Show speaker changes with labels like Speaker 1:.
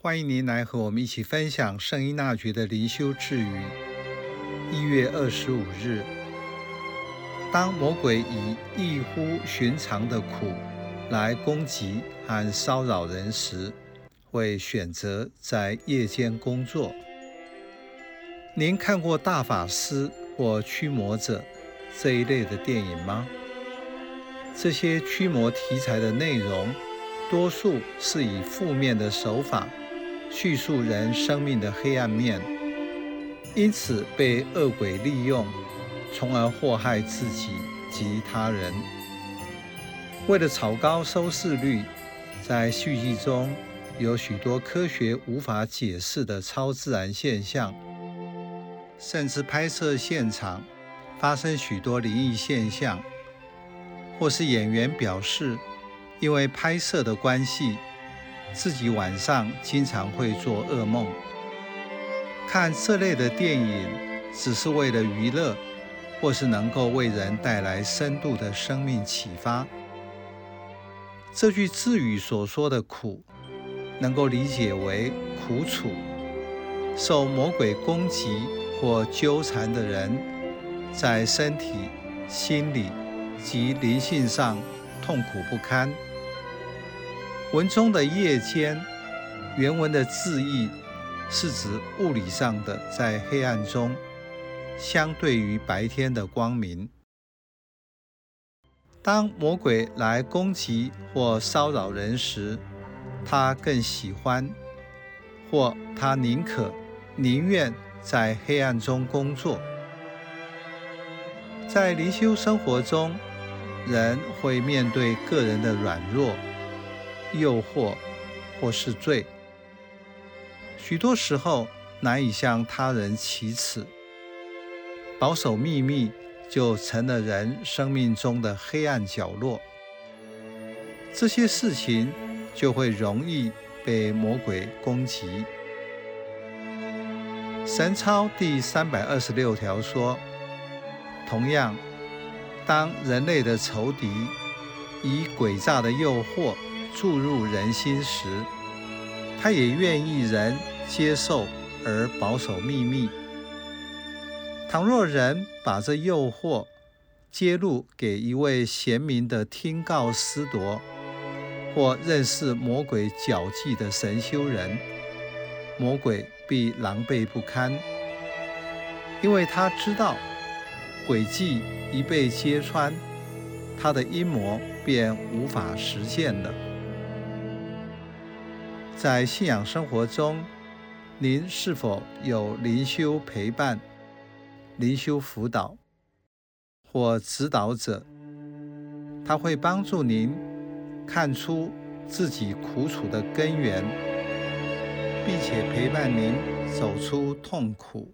Speaker 1: 欢迎您来和我们一起分享圣依纳爵的灵修智语。一月二十五日，当魔鬼以异乎寻常的苦来攻击和骚扰人时，会选择在夜间工作。您看过大法师或驱魔者这一类的电影吗？这些驱魔题材的内容，多数是以负面的手法叙述人生命的黑暗面，因此被恶鬼利用，从而祸害自己及他人。为了炒高收视率，在续集中有许多科学无法解释的超自然现象，甚至拍摄现场发生许多灵异现象，或是演员表示，因为拍摄的关系，自己晚上经常会做噩梦。看这类的电影，只是为了娱乐，或是能够为人带来深度的生命启发。这句自语所说的苦，能够理解为苦楚。受魔鬼攻击或纠缠的人，在身体、心理及灵性上痛苦不堪。文中的夜间，原文的字义是指物理上的在黑暗中，相对于白天的光明。当魔鬼来攻击或骚扰人时，他更喜欢，或他宁可、宁愿在黑暗中工作。在灵修生活中，人会面对个人的软弱。诱惑或是罪，许多时候难以向他人启齿，保守秘密就成了人生命中的黑暗角落。这些事情就会容易被魔鬼攻击。神操第三百二十六条说：同样，当人类的仇敌以诡诈的诱惑，注入人心时，他也愿意人接受而保守秘密。倘若人把这诱惑揭露给一位贤明的听告师铎，或认识魔鬼诡计的神修人，魔鬼必狼狈不堪，因为他知道诡计一被揭穿，他的阴谋便无法实现了。在信仰生活中，您是否有灵修陪伴、灵修辅导或指导者？他会帮助您看出自己苦楚的根源，并且陪伴您走出痛苦。